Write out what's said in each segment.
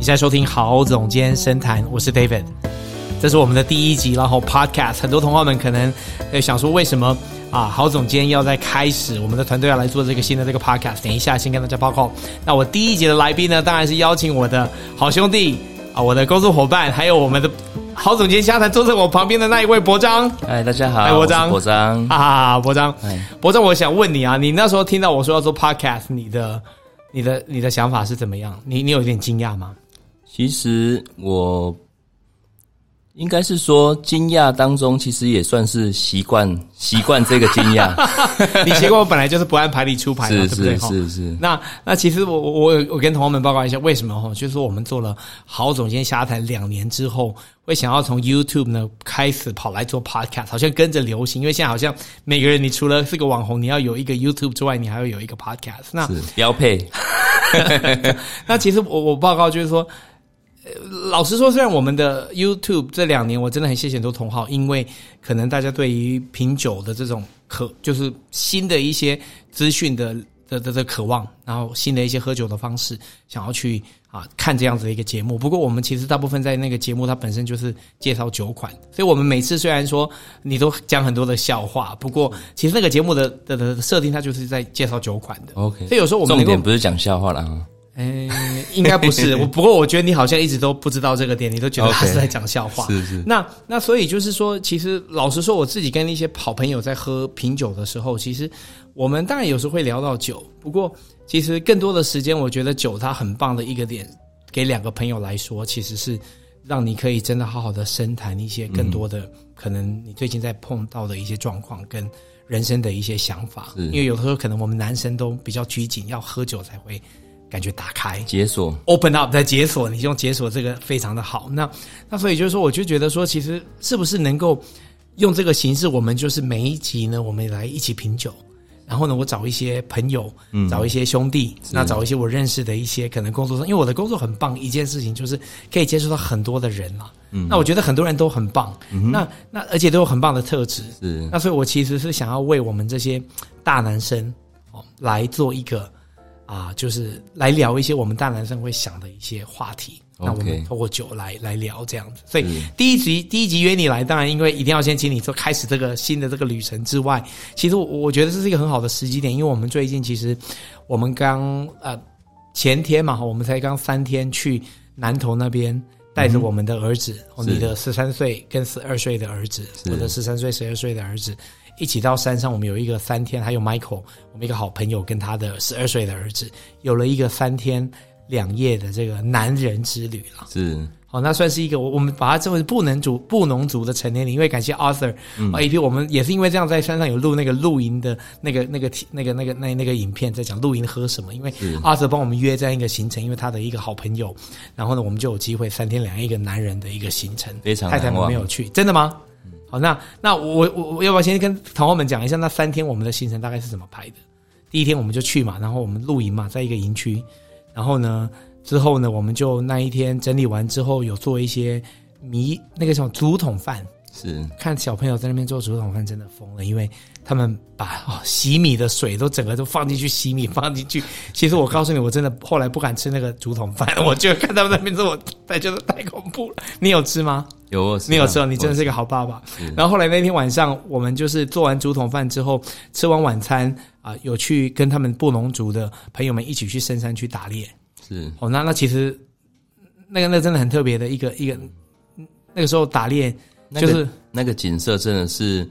你现在收听郝总监深谈，我是 David，这是我们的第一集，然后 Podcast，很多同行们可能想说，为什么啊郝总监要在开始，我们的团队要来做这个新的这个 Podcast？等一下先跟大家报告。那我第一集的来宾呢，当然是邀请我的好兄弟啊，我的工作伙伴，还有我们的郝总监瞎谈坐在我旁边的那一位博章。哎，大家好，哎，博章，博章啊，博章，博章，我想问你啊，你那时候听到我说要做 Podcast，你的、你的、你的想法是怎么样？你你有一点惊讶吗？其实我应该是说，惊讶当中，其实也算是习惯习惯这个惊讶。你习惯我本来就是不按牌理出牌的，是对不对？是是是。那那其实我我我跟同学们报告一下，为什么哈？就是说我们做了郝总监下台两年之后，会想要从 YouTube 呢开始跑来做 Podcast，好像跟着流行。因为现在好像每个人，你除了是个网红，你要有一个 YouTube 之外，你还要有一个 Podcast，那是标配。那其实我我报告就是说。老实说，虽然我们的 YouTube 这两年，我真的很谢谢很多同好，因为可能大家对于品酒的这种渴，就是新的一些资讯的的的的渴望，然后新的一些喝酒的方式，想要去啊看这样子的一个节目。不过，我们其实大部分在那个节目，它本身就是介绍酒款，所以我们每次虽然说你都讲很多的笑话，不过其实那个节目的的的设定，它就是在介绍酒款的。OK，所以有时候我们重点不是讲笑话了啊。诶，应该不是我，不过我觉得你好像一直都不知道这个点，你都觉得他是在讲笑话。Okay, 是是。那那所以就是说，其实老实说，我自己跟一些好朋友在喝品酒的时候，其实我们当然有时候会聊到酒，不过其实更多的时间，我觉得酒它很棒的一个点，给两个朋友来说，其实是让你可以真的好好的深谈一些更多的、嗯、可能你最近在碰到的一些状况跟人生的一些想法。因为有的时候可能我们男生都比较拘谨，要喝酒才会。感觉打开解锁，open up 在解锁，你用解锁这个非常的好。那那所以就是说，我就觉得说，其实是不是能够用这个形式，我们就是每一集呢，我们来一起品酒，然后呢，我找一些朋友，嗯，找一些兄弟，那找一些我认识的一些可能工作上，因为我的工作很棒，一件事情就是可以接触到很多的人嘛。嗯，那我觉得很多人都很棒，嗯，那那而且都有很棒的特质，是。那所以我其实是想要为我们这些大男生哦来做一个。啊，就是来聊一些我们大男生会想的一些话题。那我们透过酒来来聊这样子。所以第一集第一集约你来，当然因为一定要先请你做开始这个新的这个旅程之外，其实我我觉得这是一个很好的时机点，因为我们最近其实我们刚呃前天嘛，我们才刚三天去南投那边，带着我们的儿子，嗯、你的十三岁跟十二岁的儿子，我的十三岁十二岁的儿子。一起到山上，我们有一个三天，还有 Michael，我们一个好朋友跟他的十二岁的儿子，有了一个三天两夜的这个男人之旅了。是，好，那算是一个我我们把它称为不能族不农族的成年礼。因为感谢 Arthur，嗯，以及我们也是因为这样在山上有录那个露营的那个那个那个那个那那个影片，在讲露营喝什么。因为 Arthur 帮我们约这样一个行程，因为他的一个好朋友，然后呢，我们就有机会三天两夜一个男人的一个行程。非常太太们没有去，真的吗？好，那那我我我要不要先跟同学们讲一下那三天我们的行程大概是怎么排的？第一天我们就去嘛，然后我们露营嘛，在一个营区，然后呢之后呢我们就那一天整理完之后有做一些米那个什么竹筒饭，是看小朋友在那边做竹筒饭真的疯了，因为他们把哦洗米的水都整个都放进去洗米 放进去，其实我告诉你我真的后来不敢吃那个竹筒饭，我就看他们那边做，我太觉得太恐怖了。你有吃吗？有，你有吃哦，你真的是一个好爸爸。然后后来那天晚上，我们就是做完竹筒饭之后，吃完晚餐啊，有去跟他们布农族的朋友们一起去深山去打猎。是哦，那那其实那个那真的很特别的一个一个，那个时候打猎就是、那个、那个景色真的是，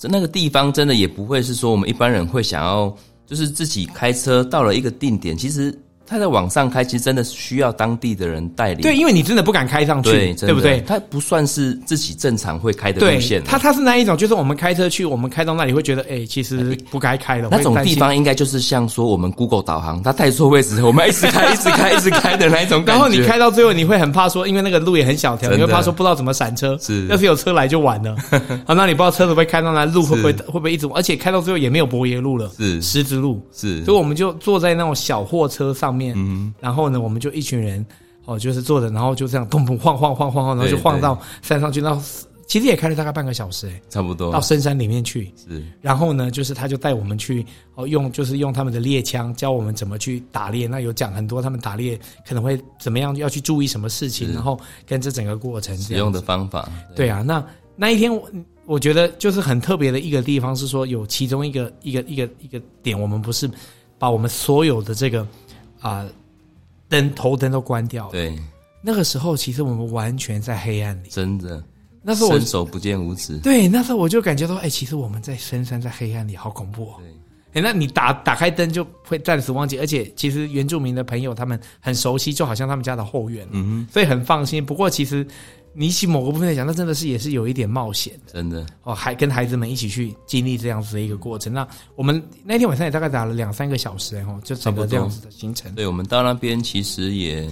在那个地方真的也不会是说我们一般人会想要，就是自己开车到了一个定点，其实。他在往上开，其实真的需要当地的人带领。对，因为你真的不敢开上去，对，对不对？他不算是自己正常会开的路线。他他是那一种，就是我们开车去，我们开到那里会觉得，哎，其实不该开的。那种地方应该就是像说我们 Google 导航，他带错位置，我们一直开，一直开，一直开的那一种。然后你开到最后，你会很怕说，因为那个路也很小条，你会怕说不知道怎么闪车。是，要是有车来就完了。啊，那你不知道车子会开到那路会不会会不会一直，而且开到最后也没有柏油路了，是石子路。是，所以我们就坐在那种小货车上面，嗯，然后。后呢，我们就一群人哦，就是坐着，然后就这样砰砰晃晃晃晃晃，然后就晃到山上去。然后其实也开了大概半个小时，哎，差不多到深山里面去。是，然后呢，就是他就带我们去哦，用就是用他们的猎枪教我们怎么去打猎。那有讲很多他们打猎可能会怎么样，要去注意什么事情，然后跟这整个过程使用的方法。对，对啊，那那一天我我觉得就是很特别的一个地方是说，有其中一个一个一个一个点，我们不是把我们所有的这个啊灯头灯都关掉了。对。那个时候，其实我们完全在黑暗里。真的，那时候我伸手不见五指。对，那时候我就感觉到，哎、欸，其实我们在深山，在黑暗里，好恐怖哦。对，哎、欸，那你打打开灯，就会暂时忘记。而且，其实原住民的朋友他们很熟悉，就好像他们家的后院，嗯哼，所以很放心。不过，其实你起某个部分来讲，那真的是也是有一点冒险的。真的哦，还跟孩子们一起去经历这样子的一个过程。那我们那天晚上也大概打了两三个小时，然后，就整个这样子的行程。对，我们到那边其实也。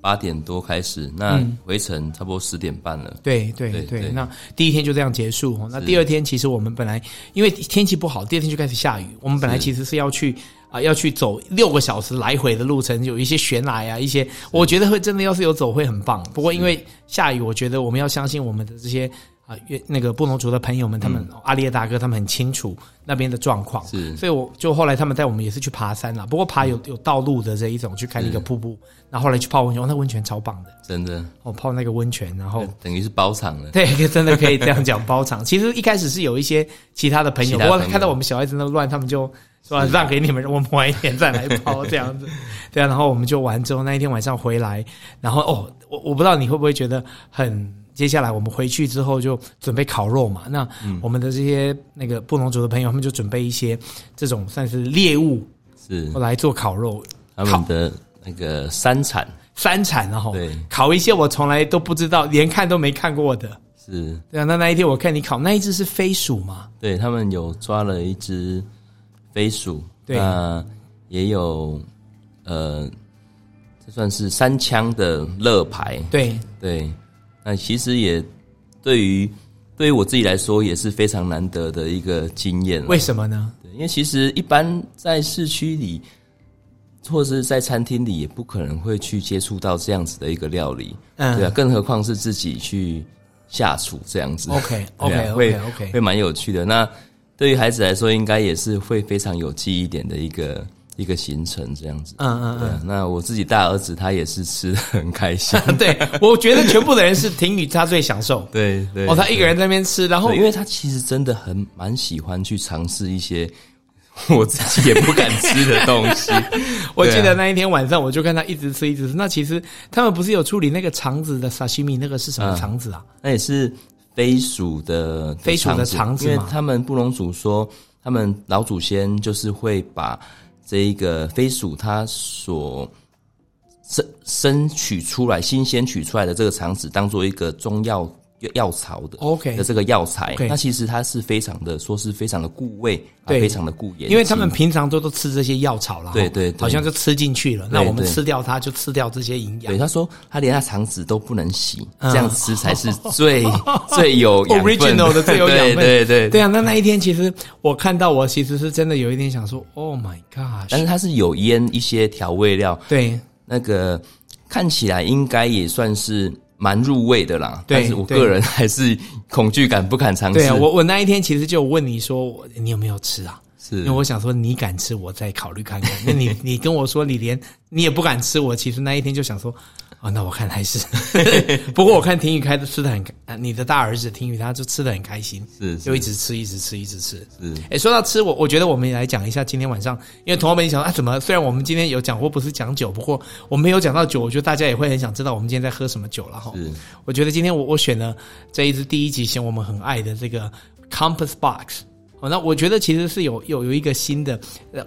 八点多开始，那回程差不多十点半了。对对，对，那第一天就这样结束。那第二天其实我们本来因为天气不好，第二天就开始下雨。我们本来其实是要去啊、呃，要去走六个小时来回的路程，有一些悬崖啊，一些我觉得会真的要是有走会很棒。不过因为下雨，我觉得我们要相信我们的这些。啊，越那个布农族的朋友们，他们、嗯、阿列大哥他们很清楚那边的状况，是，所以我就后来他们带我们也是去爬山了。不过爬有有道路的这一种，去看一个瀑布，然后后来去泡温泉，那温泉超棒的，真的。我泡那个温泉，然后等于是包场了。对，真的可以这样讲包场。其实一开始是有一些其他的朋友，朋友不过看到我们小孩子那乱，他们就说让给你们，我们晚一点再来泡这样子。对啊，然后我们就玩之后那一天晚上回来，然后哦，我我不知道你会不会觉得很。接下来我们回去之后就准备烤肉嘛。那我们的这些那个布农族的朋友，他们就准备一些这种算是猎物，是来做烤肉。他们的那个山产，山产然后对，烤一些我从来都不知道，连看都没看过的。是，对啊。那那一天我看你烤那一只是飞鼠嘛？对，他们有抓了一只飞鼠，对，那也有呃，这算是三枪的乐牌。对对。那其实也对于对于我自己来说也是非常难得的一个经验。为什么呢？对，因为其实一般在市区里或者是在餐厅里，也不可能会去接触到这样子的一个料理。嗯，对啊，更何况是自己去下厨这样子。OK，OK，OK，会会蛮有趣的。那对于孩子来说，应该也是会非常有记忆点的一个。一个行程这样子，嗯嗯嗯，那我自己大儿子他也是吃得很开心，对，我觉得全部的人是廷宇他最享受，对对，哦，他一个人在那边吃，然后因为他其实真的很蛮喜欢去尝试一些我自己也不敢吃的东西。我记得那一天晚上，我就看他一直吃一直吃。那其实他们不是有处理那个肠子的沙西米，那个是什么肠子啊？那也是飞鼠的飞鼠的肠子，因为他们布隆族说，他们老祖先就是会把。这一个飞鼠，它所生生取出来、新鲜取出来的这个肠子，当做一个中药药草的 OK 的这个药材，okay. 那其实它是非常的，说是非常的固胃，对，非常的固眼，因为他们平常都都吃这些药草了，对对，对，好像就吃进去了。那我们吃掉它，就吃掉这些营养。对，他说他连他肠子都不能洗，嗯、这样吃才是最 最有 original 的最有养分。对对对，对，对啊，那那一天其实我看到，我其实是真的有一点想说，Oh my God！但是它是有腌一些调味料，对，那个看起来应该也算是。蛮入味的啦，但是我个人还是恐惧感不敢尝试。对啊，我我那一天其实就问你说，你有没有吃啊？是，因为我想说你敢吃，我再考虑看看。那你 你跟我说你连你也不敢吃，我其实那一天就想说。哦，那我看还是，不过我看廷宇开的吃的很开，你的大儿子廷宇他就吃的很开心，是，是，就一直吃，一直吃，一直吃。是，哎，说到吃，我我觉得我们也来讲一下今天晚上，因为同学们想啊，怎么？虽然我们今天有讲过不是讲酒，不过我们没有讲到酒，我觉得大家也会很想知道我们今天在喝什么酒了哈。是，我觉得今天我我选了这一支第一集选我们很爱的这个 Compass Box。哦，那我觉得其实是有有有一个新的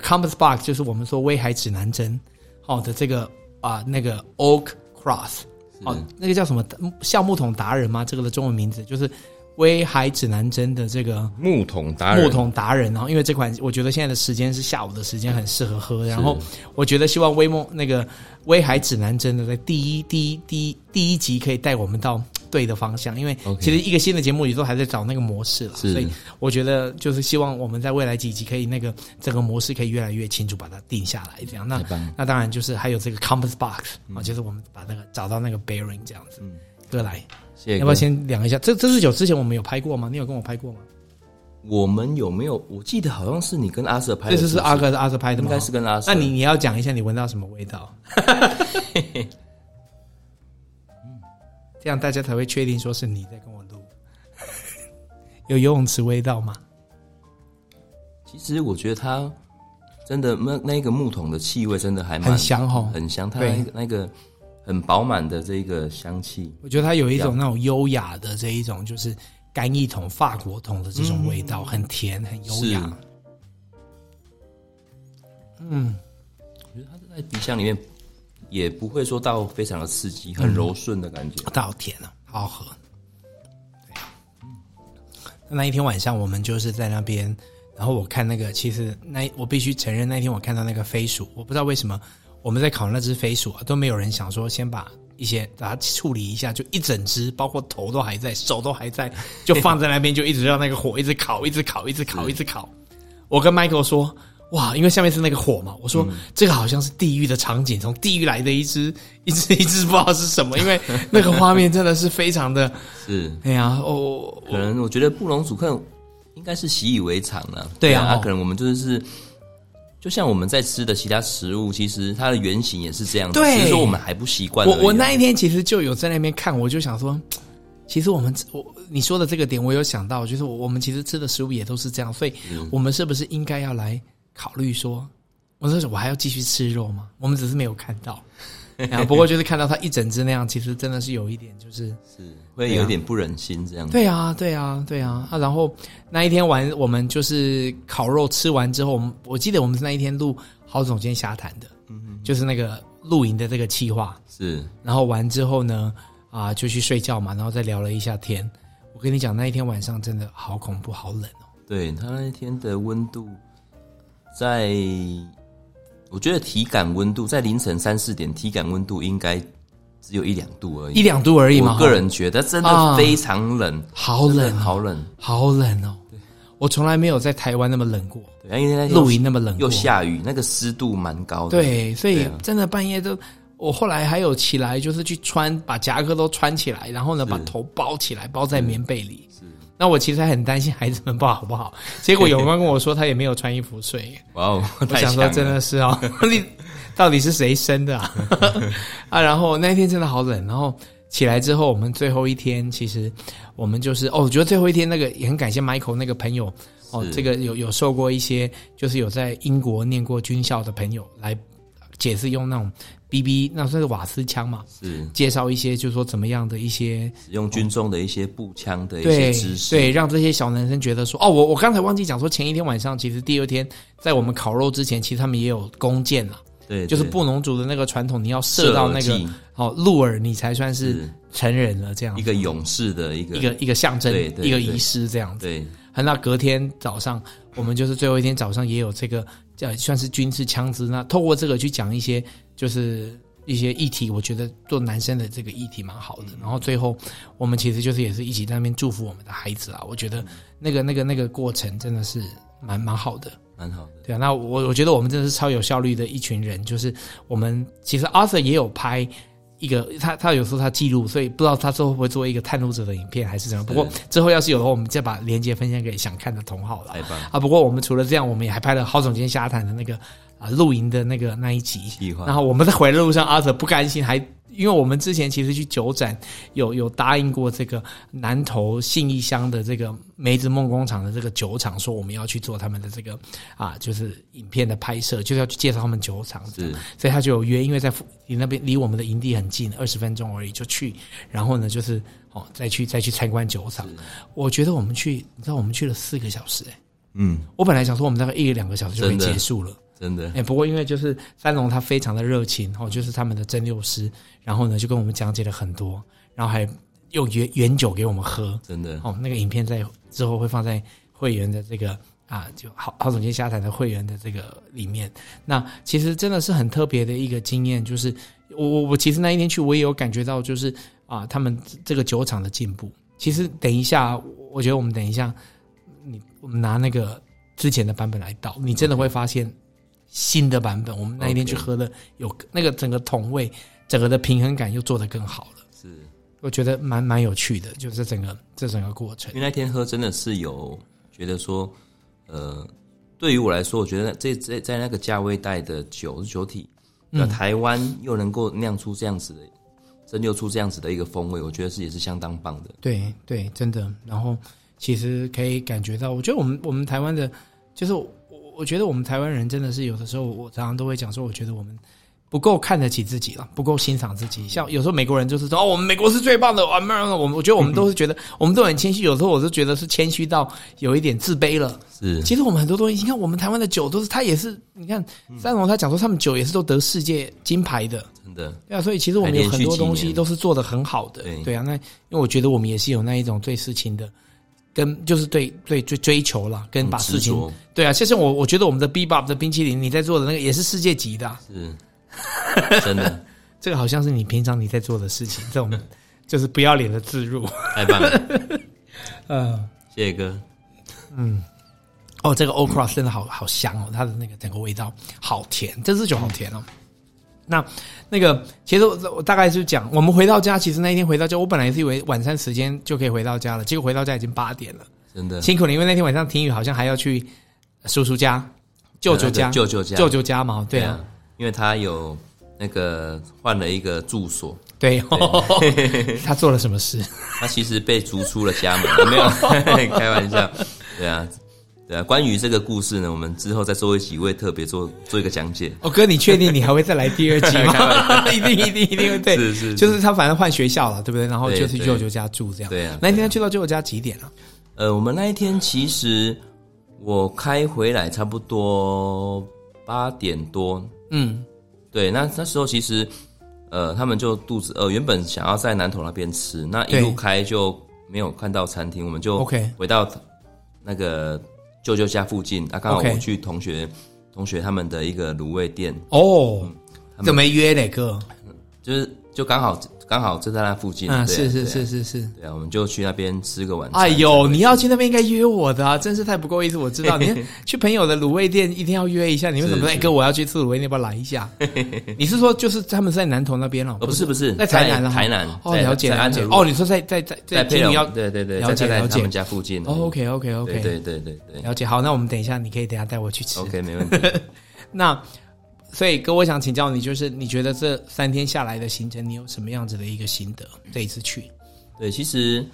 Compass Box，就是我们说威海指南针，好的这个啊那个 Oak。Cross，哦，那个叫什么橡木桶达人吗？这个的中文名字就是威海指南针的这个木桶达人。木桶达人，然后因为这款我觉得现在的时间是下午的时间，很适合喝。然后我觉得希望威梦那个威海指南针的在第一第一第一第一集可以带我们到。对的方向，因为其实一个新的节目里都还在找那个模式了，所以我觉得就是希望我们在未来几集可以那个这个模式可以越来越清楚，把它定下来。这样，那那当然就是还有这个 compass box 啊、嗯，就是我们把那个找到那个 bearing 这样子。哥来，谢谢。要不要先量一下？这这支酒之前我们有拍过吗？你有跟我拍过吗？我们有没有？我记得好像是你跟阿 Sir 拍的是是，这次是阿哥阿 Sir 拍的吗？应该是跟阿。那你你要讲一下你闻到什么味道？这样大家才会确定说是你在跟我录。有游泳池味道吗？其实我觉得它真的那那个木桶的气味真的还蛮很香哈，很香。它那个那个很饱满的这个香气，我觉得它有一种那种优雅的这一种就是干邑桶、法国桶的这种味道，嗯、很甜很优雅。嗯，我觉得它在鼻腔里面。也不会说到非常的刺激，很柔顺的感觉。它、嗯、好甜啊，好好喝。那一天晚上我们就是在那边，然后我看那个，其实那我必须承认，那天我看到那个飞鼠，我不知道为什么我们在烤那只飞鼠啊，都没有人想说先把一些把它处理一下，就一整只，包括头都还在，手都还在，就放在那边，就一直让那个火一直烤，一直烤，一直烤，一直烤。我跟 Michael 说。哇，因为下面是那个火嘛，我说、嗯、这个好像是地狱的场景，从地狱来的一只 一只一只不知道是什么，因为那个画面真的是非常的，是，哎呀，哦，可能我觉得布农族客应该是习以为常了，对啊，他、啊、可能我们就是，就像我们在吃的其他食物，其实它的原型也是这样子，对，只是说我们还不习惯。我我那一天其实就有在那边看，我就想说，其实我们我你说的这个点，我有想到，就是我们其实吃的食物也都是这样，所以我们是不是应该要来考虑说？我说：“我还要继续吃肉吗？我们只是没有看到，然 后不过就是看到它一整只那样，其实真的是有一点，就是是会有点不忍心这样子。对啊，对啊，对啊啊！然后那一天晚，我们就是烤肉吃完之后，我们我记得我们是那一天录郝总监瞎谈的，嗯哼，就是那个露营的这个计划是。然后完之后呢，啊，就去睡觉嘛，然后再聊了一下天。我跟你讲，那一天晚上真的好恐怖，好冷哦。对，他那一天的温度在。我觉得体感温度在凌晨三四点，体感温度应该只有一两度而已，一两度而已嘛。我个人觉得真的非常冷，啊、好冷，好冷，好冷哦。对，我从来没有在台湾那么冷过，对，因为那露营那么冷，又下雨，那个湿度蛮高的。对，所以真的半夜都，我后来还有起来，就是去穿，把夹克都穿起来，然后呢，把头包起来，包在棉被里。那我其实还很担心孩子们不好不好，结果有人跟我说他也没有穿衣服睡。哇哦，我想说真的是哦，你到底是谁生的啊？啊，然后那一天真的好冷，然后起来之后，我们最后一天其实我们就是哦，我觉得最后一天那个也很感谢 Michael 那个朋友哦，这个有有受过一些就是有在英国念过军校的朋友来解释用那种。B B 那算是瓦斯枪嘛？是。介绍一些，就是说怎么样的一些使用军中的一些步枪的一些知识，对，对，让这些小男生觉得说，哦，我我刚才忘记讲说，前一天晚上其实第二天在我们烤肉之前，其实他们也有弓箭了，对，就是布农族的那个传统，你要射到那个哦鹿耳，你才算是成人了，这样一个勇士的一个一个一个象征，一个仪式这样子。对，那隔天早上，我们就是最后一天早上也有这个叫算是军事枪支，那透过这个去讲一些。就是一些议题，我觉得做男生的这个议题蛮好的。然后最后，我们其实就是也是一起在那边祝福我们的孩子啊。我觉得那个那个那个过程真的是蛮蛮好的，蛮好的。对啊，那我我觉得我们真的是超有效率的一群人。就是我们其实 Arthur 也有拍。一个他他有时候他记录，所以不知道他最后会不会做一个探路者的影片还是怎么样。不过之后要是有的话，我们再把链接分享给想看的同好了。啊，不过我们除了这样，我们也还拍了郝总监瞎谈的那个啊露营的那个那一集。然后我们在回来的路上，阿泽不甘心还。因为我们之前其实去酒展有有答应过这个南投信义乡的这个梅子梦工厂的这个酒厂，说我们要去做他们的这个啊，就是影片的拍摄，就是要去介绍他们酒厂。是，所以他就有约，因为在你那边离我们的营地很近，二十分钟而已就去。然后呢，就是哦，再去再去参观酒厂。我觉得我们去，你知道我们去了四个小时哎。嗯，我本来想说我们大概一两个小时就可以结束了。真的，哎，不过因为就是三龙他非常的热情哦，就是他们的蒸馏师，然后呢就跟我们讲解了很多，然后还用原原酒给我们喝，真的哦，那个影片在之后会放在会员的这个啊，就郝郝总监下台的会员的这个里面。那其实真的是很特别的一个经验，就是我我我其实那一天去，我也有感觉到，就是啊，他们这个酒厂的进步。其实等一下，我觉得我们等一下，你我们拿那个之前的版本来倒，你真的会发现。新的版本，我们那一天去喝的，有那个整个桶味，整个的平衡感又做得更好了。是，我觉得蛮蛮有趣的，就是整个这整个过程。因为那天喝真的是有觉得说，呃，对于我来说，我觉得这在在那个价位带的酒酒体，那、嗯、台湾又能够酿出这样子的，蒸馏出这样子的一个风味，我觉得是也是相当棒的。对对，真的。然后其实可以感觉到，我觉得我们我们台湾的，就是我我觉得我们台湾人真的是有的时候，我常常都会讲说，我觉得我们。不够看得起自己了，不够欣赏自己。像有时候美国人就是说，哦，我们美国是最棒的，我们我们我觉得我们都是觉得，我们都很谦虚。有时候我是觉得是谦虚到有一点自卑了。是，其实我们很多东西，你看我们台湾的酒都是，他也是，你看三龙他讲说他们酒也是都得世界金牌的，真的。对啊，所以其实我们有很多东西都是做的很好的。对啊，那因为我觉得我们也是有那一种最事情的，跟就是对对追追求了，跟把事情对啊，其实我我觉得我们的 Bebop 的冰淇淋，你在做的那个也是世界级的。是。真的，这个好像是你平常你在做的事情，这种 就是不要脸的自入，太棒了。嗯、呃，谢谢哥。嗯，哦，这个 Old Cross 真的好好香哦，它的那个整个味道好甜，这支酒好甜哦。那那个其实我我大概就讲，我们回到家，其实那一天回到家，我本来是以为晚餐时间就可以回到家了，结果回到家已经八点了，真的辛苦了，因为那天晚上婷雨好像还要去叔叔家、舅舅家、舅舅家、舅舅家嘛，对啊。对因为他有那个换了一个住所，对，他做了什么事？他其实被逐出了家门，没有 开玩笑。对啊，对啊。关于这个故事呢，我们之后再做一集，会特别做做一个讲解。哦，哥，你确定你还会再来第二集吗？一定，一定，一定会。对，是是，就是他反正换学校了，对不对？然后就去舅舅家住这样。对啊。那一天他去到舅舅家几点了？呃，我们那一天其实我开回来差不多八点多。嗯，对，那那时候其实，呃，他们就肚子饿，原本想要在南头那边吃，那一路开就没有看到餐厅，我们就 OK 回到那个舅舅家附近，啊，刚好我去同学同学他们的一个卤味店哦，怎么约哪个？就是就刚好。刚好就在那附近，啊，是是是是是，对啊，我们就去那边吃个晚餐。哎呦，你要去那边应该约我的啊，真是太不够意思。我知道 你去朋友的卤味店一定要约一下，你为什么说？哎哥，我要去吃卤味，你要不要来一下？你是说就是他们在南投那边了？哦，不是不是，在台南了。台南哦，了解了解。哦，你说在在在在佩龙，对对对，了解了解。他们家附近。OK OK OK，对对对对，了解。好，那我们等一下，你可以等下带我去吃。OK，没问题。那。所以哥，我想请教你，就是你觉得这三天下来的行程，你有什么样子的一个心得？这一次去，对，其实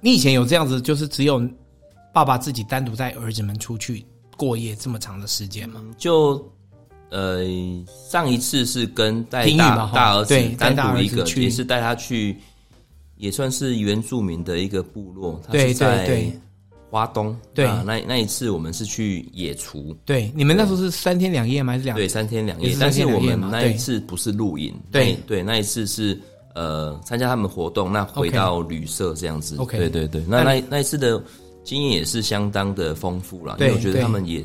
你以前有这样子，就是只有爸爸自己单独带儿子们出去过夜这么长的时间吗？就呃，上一次是跟带大大儿子单独一个，也是带他去，也算是原住民的一个部落，他是在。花东。对，那那一次我们是去野厨，对，你们那时候是三天两夜吗？还是两？对三天两夜？但是我们那一次不是露营，对。对，那一次是呃参加他们活动，那回到旅社这样子。OK，对对对，那那那一次的经验也是相当的丰富了，因为我觉得他们也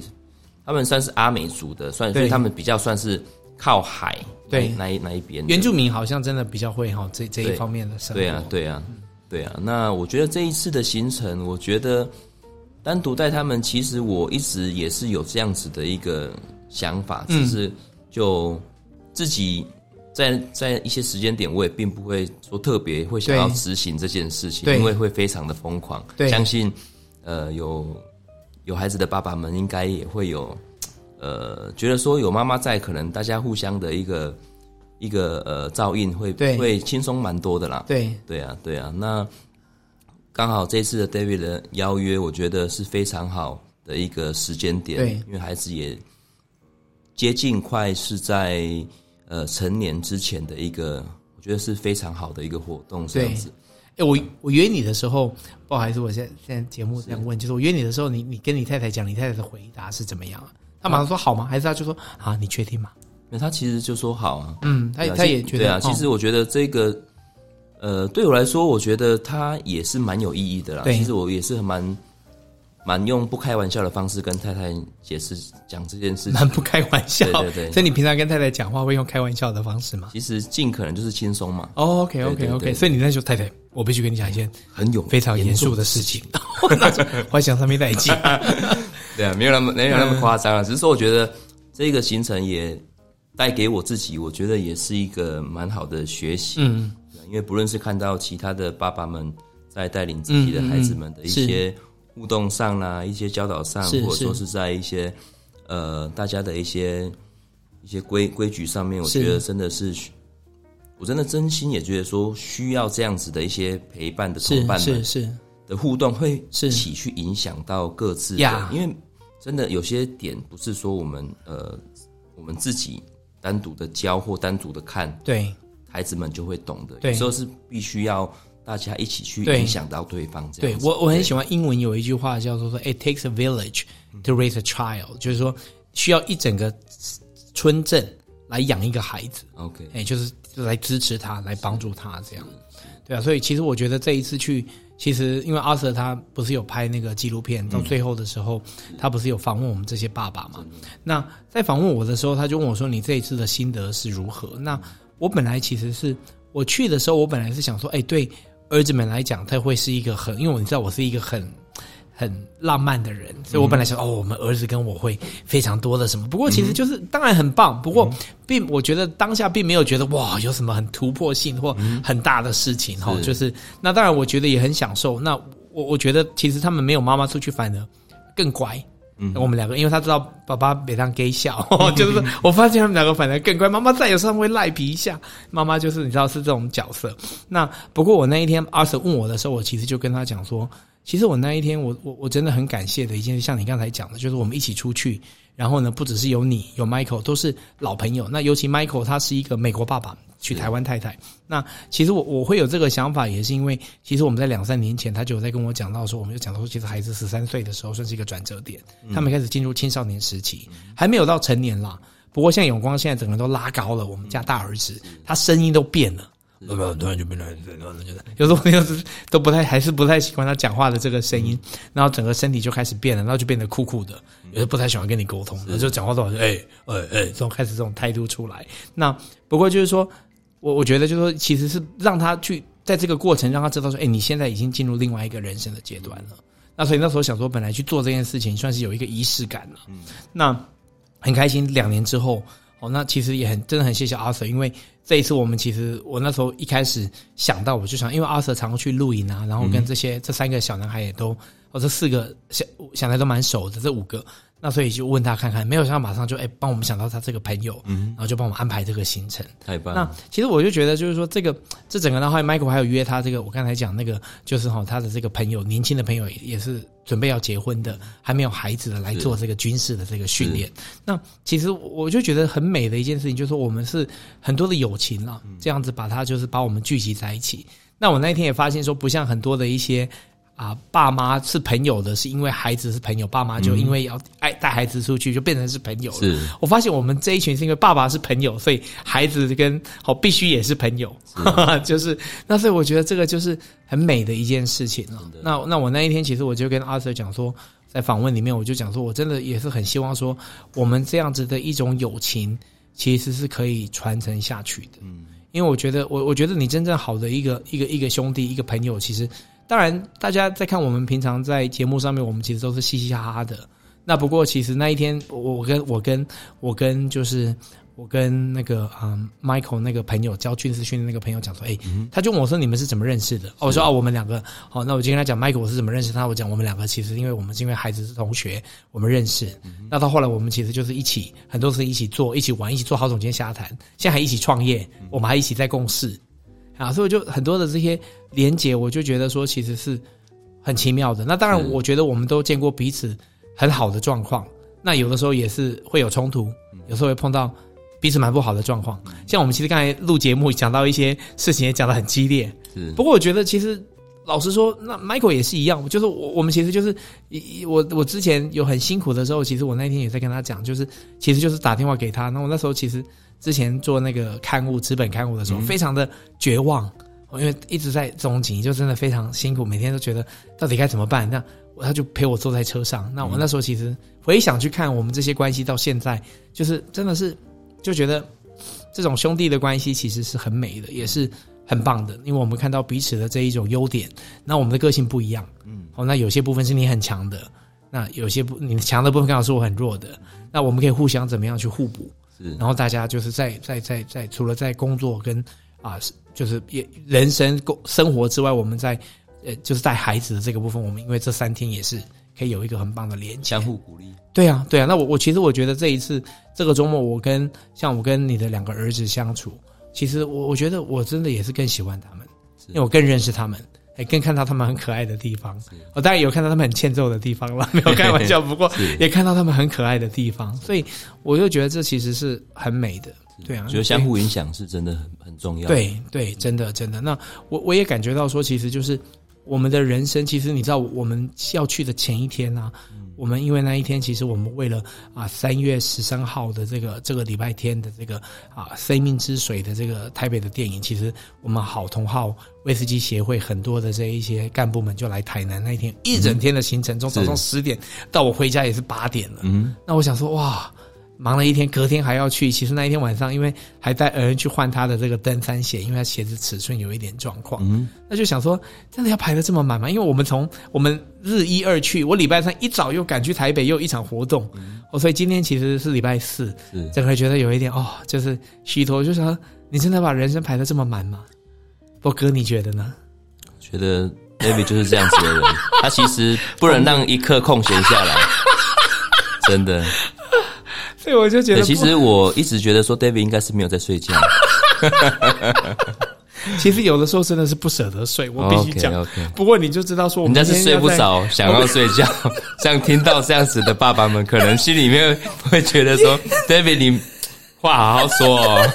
他们算是阿美族的，算所以他们比较算是靠海，对。那一那一边原住民好像真的比较会哈这这一方面的生活。对啊对啊对啊，那我觉得这一次的行程，我觉得。单独带他们，其实我一直也是有这样子的一个想法，只是就自己在在一些时间点，我也并不会说特别会想要执行这件事情，因为会非常的疯狂。相信呃有有孩子的爸爸们应该也会有呃觉得说有妈妈在，可能大家互相的一个一个呃照应会会轻松蛮多的啦。对对啊对啊，那。刚好这次的 David 的邀约，我觉得是非常好的一个时间点。对，因为孩子也接近快是在呃成年之前的一个，我觉得是非常好的一个活动。这样子。哎，我我约你的时候，不好意思，我现在现在节目这样问，就是我约你的时候，你你跟你太太讲，你太太的回答是怎么样啊？他马上说好吗？还是他就说啊，你确定吗？那他其实就说好啊。嗯，他他也觉得对啊。其实我觉得这个。呃，对我来说，我觉得它也是蛮有意义的啦。其实我也是蛮蛮用不开玩笑的方式跟太太解释讲这件事情。蛮不开玩笑，对对对。所以你平常跟太太讲话会用开玩笑的方式吗？其实尽可能就是轻松嘛。哦，OK，OK，OK。所以你那时候太太，我必须跟你讲一件很有非常严肃的事情。幻想上面带劲。对啊，没有那么没有那么夸张啊，只是说我觉得这个行程也带给我自己，我觉得也是一个蛮好的学习。嗯。因为不论是看到其他的爸爸们在带领自己的孩子们的一些互动上啦，一些教导上，或者说是。在一些呃大家的一些一些规规矩上面，我觉得真的是，我真的真心也觉得说需要这样子的一些陪伴的同伴们是的互动，会一起去影响到各自的，因为真的有些点不是说我们呃我们自己单独的教或单独的看，对。孩子们就会懂得，有时候是必须要大家一起去影响到对方这样。对，我我很喜欢英文有一句话叫做说，“It takes a village to raise a child”，就是说需要一整个村镇来养一个孩子。OK，哎，就是来支持他，来帮助他这样。对啊，所以其实我觉得这一次去，其实因为阿 Sir 他不是有拍那个纪录片，到最后的时候，他不是有访问我们这些爸爸嘛？那在访问我的时候，他就问我说：“你这一次的心得是如何？”那我本来其实是我去的时候，我本来是想说，哎，对儿子们来讲，他会是一个很，因为我你知道我是一个很很浪漫的人，所以我本来想，哦，我们儿子跟我会非常多的什么。不过其实就是当然很棒，不过并我觉得当下并没有觉得哇有什么很突破性或很大的事情哈，就是那当然我觉得也很享受。那我我觉得其实他们没有妈妈出去反而更乖。嗯，我们两个，因为他知道爸爸每当给笑，就是我发现他们两个反而更乖。妈妈在有时候会赖皮一下，妈妈就是你知道是这种角色。那不过我那一天阿 Sir 问我的时候，我其实就跟他讲说，其实我那一天我我我真的很感谢的一件事，像你刚才讲的，就是我们一起出去。然后呢，不只是有你，有 Michael，都是老朋友。那尤其 Michael，他是一个美国爸爸，娶台湾太太。那其实我我会有这个想法，也是因为其实我们在两三年前，他就有在跟我讲到说，我们就讲到说，其实孩子十三岁的时候算是一个转折点，他们开始进入青少年时期，还没有到成年啦。不过像永光现在整个人都拉高了，我们家大儿子他声音都变了。突然就变成这样？有时候有时都不太，还是不太喜欢他讲话的这个声音，然后整个身体就开始变了，然后就变得酷酷的，有时不太喜欢跟你沟通，然后就讲话都好像哎哎哎，这种开始这种态度出来。那不过就是说，我我觉得就是说，其实是让他去在这个过程让他知道说，哎，你现在已经进入另外一个人生的阶段了。那所以那时候想说，本来去做这件事情算是有一个仪式感了。嗯那很开心，两年之后。哦，那其实也很真的很谢谢阿 Sir，因为这一次我们其实我那时候一开始想到，我就想，因为阿 Sir 常去露营啊，然后跟这些这三个小男孩也都，哦，这四个小小男孩都蛮熟的，这五个。那所以就问他看看，没有想到马上就哎帮我们想到他这个朋友，嗯，然后就帮我们安排这个行程，太棒。那其实我就觉得就是说这个这整个的话，Michael 还有约他这个，我刚才讲那个就是哈他的这个朋友，年轻的朋友也是准备要结婚的，还没有孩子的来做这个军事的这个训练。那其实我就觉得很美的一件事情，就是说我们是很多的友情了，这样子把他就是把我们聚集在一起。那我那一天也发现说，不像很多的一些。啊，爸妈是朋友的，是因为孩子是朋友，爸妈就因为要爱带孩子出去，就变成是朋友了。是，我发现我们这一群是因为爸爸是朋友，所以孩子跟好必须也是朋友，是 就是那所以我觉得这个就是很美的一件事情了。那那我那一天其实我就跟阿 Sir 讲说，在访问里面我就讲说，我真的也是很希望说，我们这样子的一种友情其实是可以传承下去的。嗯，因为我觉得我我觉得你真正好的一个一个一个兄弟一个朋友，其实。当然，大家在看我们平常在节目上面，我们其实都是嘻嘻哈哈的。那不过，其实那一天，我我跟我跟我跟就是我跟那个嗯 Michael 那个朋友教军事训练那个朋友讲说，哎，他就问我说你们是怎么认识的？我说哦，我们两个。好，那我就跟他讲 Michael 我是怎么认识他。我讲我们两个其实因为我们是因为孩子是同学，我们认识。那到后来我们其实就是一起很多事一起做，一起玩，一起做好总监瞎谈，现在还一起创业，我们还一起在共事。啊，所以我就很多的这些连接，我就觉得说其实是很奇妙的。那当然，我觉得我们都见过彼此很好的状况，那有的时候也是会有冲突，有时候会碰到彼此蛮不好的状况。像我们其实刚才录节目讲到一些事情，也讲得很激烈。是，不过我觉得其实老实说，那 Michael 也是一样，就是我我们其实就是我我之前有很辛苦的时候，其实我那天也在跟他讲，就是其实就是打电话给他。那我那时候其实。之前做那个刊物、纸本刊物的时候，非常的绝望，因为一直在中景，就真的非常辛苦，每天都觉得到底该怎么办。那他就陪我坐在车上。那我那时候其实回想去看我们这些关系到现在，就是真的是就觉得这种兄弟的关系其实是很美的，也是很棒的，因为我们看到彼此的这一种优点。那我们的个性不一样，嗯，哦，那有些部分是你很强的，那有些不你强的部分刚好是我很弱的，那我们可以互相怎么样去互补。是，然后大家就是在在在在，除了在工作跟啊，就是也人生工生活之外，我们在呃，就是带孩子的这个部分，我们因为这三天也是可以有一个很棒的连接，相互鼓励。对啊，对啊。那我我其实我觉得这一次这个周末，我跟像我跟你的两个儿子相处，其实我我觉得我真的也是更喜欢他们，因为我更认识他们。哎，更看到他们很可爱的地方，我当然有看到他们很欠揍的地方了，没有开玩笑。不过 也看到他们很可爱的地方，所以我就觉得这其实是很美的，对啊。觉得相互影响是真的很很重要。对对，真的真的。那我我也感觉到说，其实就是我们的人生，其实你知道，我们要去的前一天啊。我们因为那一天，其实我们为了啊三月十三号的这个这个礼拜天的这个啊生命之水的这个台北的电影，其实我们好同好威士忌协会很多的这一些干部们就来台南那一天一整天的行程，从早上十点到我回家也是八点了。嗯，那我想说哇。忙了一天，隔天还要去。其实那一天晚上，因为还带儿子去换他的这个登山鞋，因为他鞋子尺寸有一点状况。嗯，那就想说，真的要排得这么满吗？因为我们从我们日一二去，我礼拜三一早又赶去台北，又有一场活动。嗯，哦，所以今天其实是礼拜四，是，就会觉得有一点哦，就是虚脱。就说你真的把人生排得这么满吗？波哥，你觉得呢？觉得 David 就是这样子的人，他其实不能让一刻空闲下来，真的。所以我就觉得，其实我一直觉得说，David 应该是没有在睡觉。其实有的时候真的是不舍得睡，我必须讲。Okay, okay. 不过你就知道说，人家是睡不着，想要睡觉。像听到这样子的爸爸们，可能心里面会觉得说，David 你话好好说哦。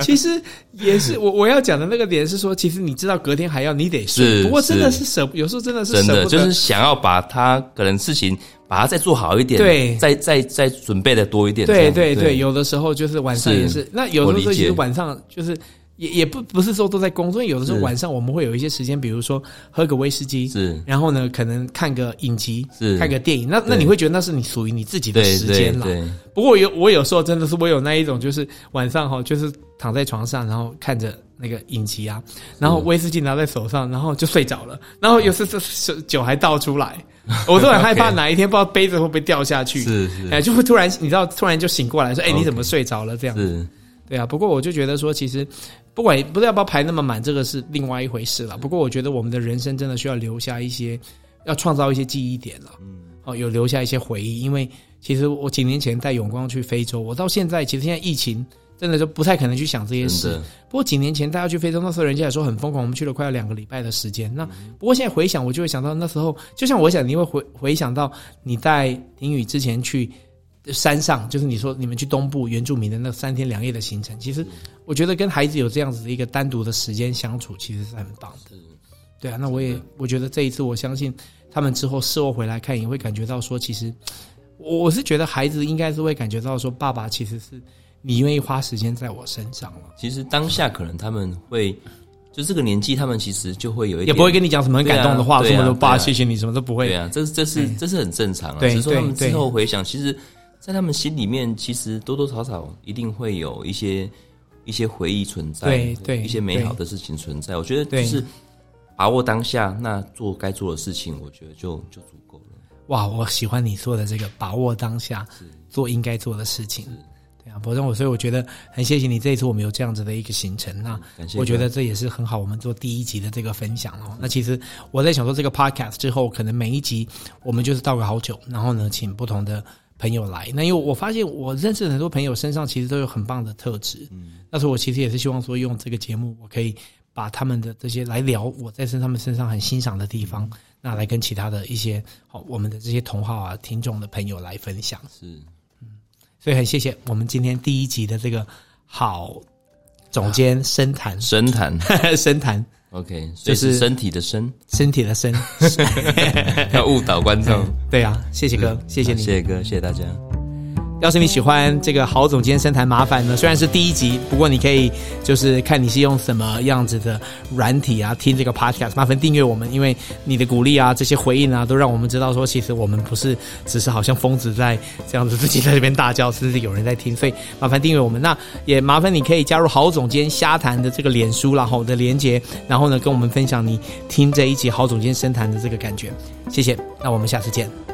其实也是我我要讲的那个点是说，其实你知道隔天还要你得睡，不过真的是。舍，有时候真的是舍不得，就是想要把它可能事情。把它再做好一点，对，再再再准备的多一点。对对对，有的时候就是晚上也是，那有的时候其实晚上就是也也不不是说都在工作，因为有的时候晚上我们会有一些时间，比如说喝个威士忌，是，然后呢可能看个影集，是，看个电影，那那你会觉得那是你属于你自己的时间了。不过有我有时候真的是我有那一种，就是晚上哈，就是躺在床上，然后看着那个影集啊，然后威士忌拿在手上，然后就睡着了，然后有时这酒还倒出来。我都很害怕哪一天不知道杯子会不会掉下去，是是，哎，就会突然你知道，突然就醒过来说，哎，你怎么睡着了？这样。子，对啊。不过我就觉得说，其实不管不知道要不要排那么满，这个是另外一回事了。不过我觉得我们的人生真的需要留下一些，要创造一些记忆点了。嗯，哦，有留下一些回忆，因为其实我几年前带永光去非洲，我到现在其实现在疫情。真的就不太可能去想这些事。不过几年前带他去非洲那时候，人家也说很疯狂，我们去了快要两个礼拜的时间。那不过现在回想，我就会想到那时候，就像我想，你会回回想到你带婷雨之前去山上，就是你说你们去东部原住民的那三天两夜的行程。其实我觉得跟孩子有这样子的一个单独的时间相处，其实是很棒的。对啊，那我也我觉得这一次，我相信他们之后事后回来看，也会感觉到说，其实我是觉得孩子应该是会感觉到说，爸爸其实是。你愿意花时间在我身上了？其实当下可能他们会，就这个年纪，他们其实就会有一点，也不会跟你讲什么很感动的话，什么都爸，谢谢你，什么都不会。对啊，这这是这是很正常啊。只是说他们之后回想，其实，在他们心里面，其实多多少少一定会有一些一些回忆存在，对对，一些美好的事情存在。我觉得就是把握当下，那做该做的事情，我觉得就就足够了。哇，我喜欢你说的这个把握当下，做应该做的事情。对啊，不过我所以我觉得很谢谢你这一次我们有这样子的一个行程，那我觉得这也是很好。我们做第一集的这个分享哦，那其实我在想说，这个 podcast 之后，可能每一集我们就是倒个好酒，然后呢，请不同的朋友来。那因为我发现我认识很多朋友身上其实都有很棒的特质，嗯，但是我其实也是希望说用这个节目，我可以把他们的这些来聊我在身他们身上很欣赏的地方，那来跟其他的一些好我们的这些同好啊、听众的朋友来分享，是。嗯。所以很谢谢我们今天第一集的这个好总监深谈深谈 深谈，OK，就是身体的身身体的身，要误导观众。对啊，谢谢哥，谢谢你，谢谢哥，谢谢大家。要是你喜欢这个郝总监深谈，麻烦呢，虽然是第一集，不过你可以就是看你是用什么样子的软体啊听这个 podcast，麻烦订阅我们，因为你的鼓励啊，这些回应啊，都让我们知道说，其实我们不是只是好像疯子在这样子自己在这边大叫，甚至有人在听，所以麻烦订阅我们。那也麻烦你可以加入郝总监瞎谈的这个脸书，然后的连接，然后呢跟我们分享你听这一集郝总监深谈的这个感觉。谢谢，那我们下次见。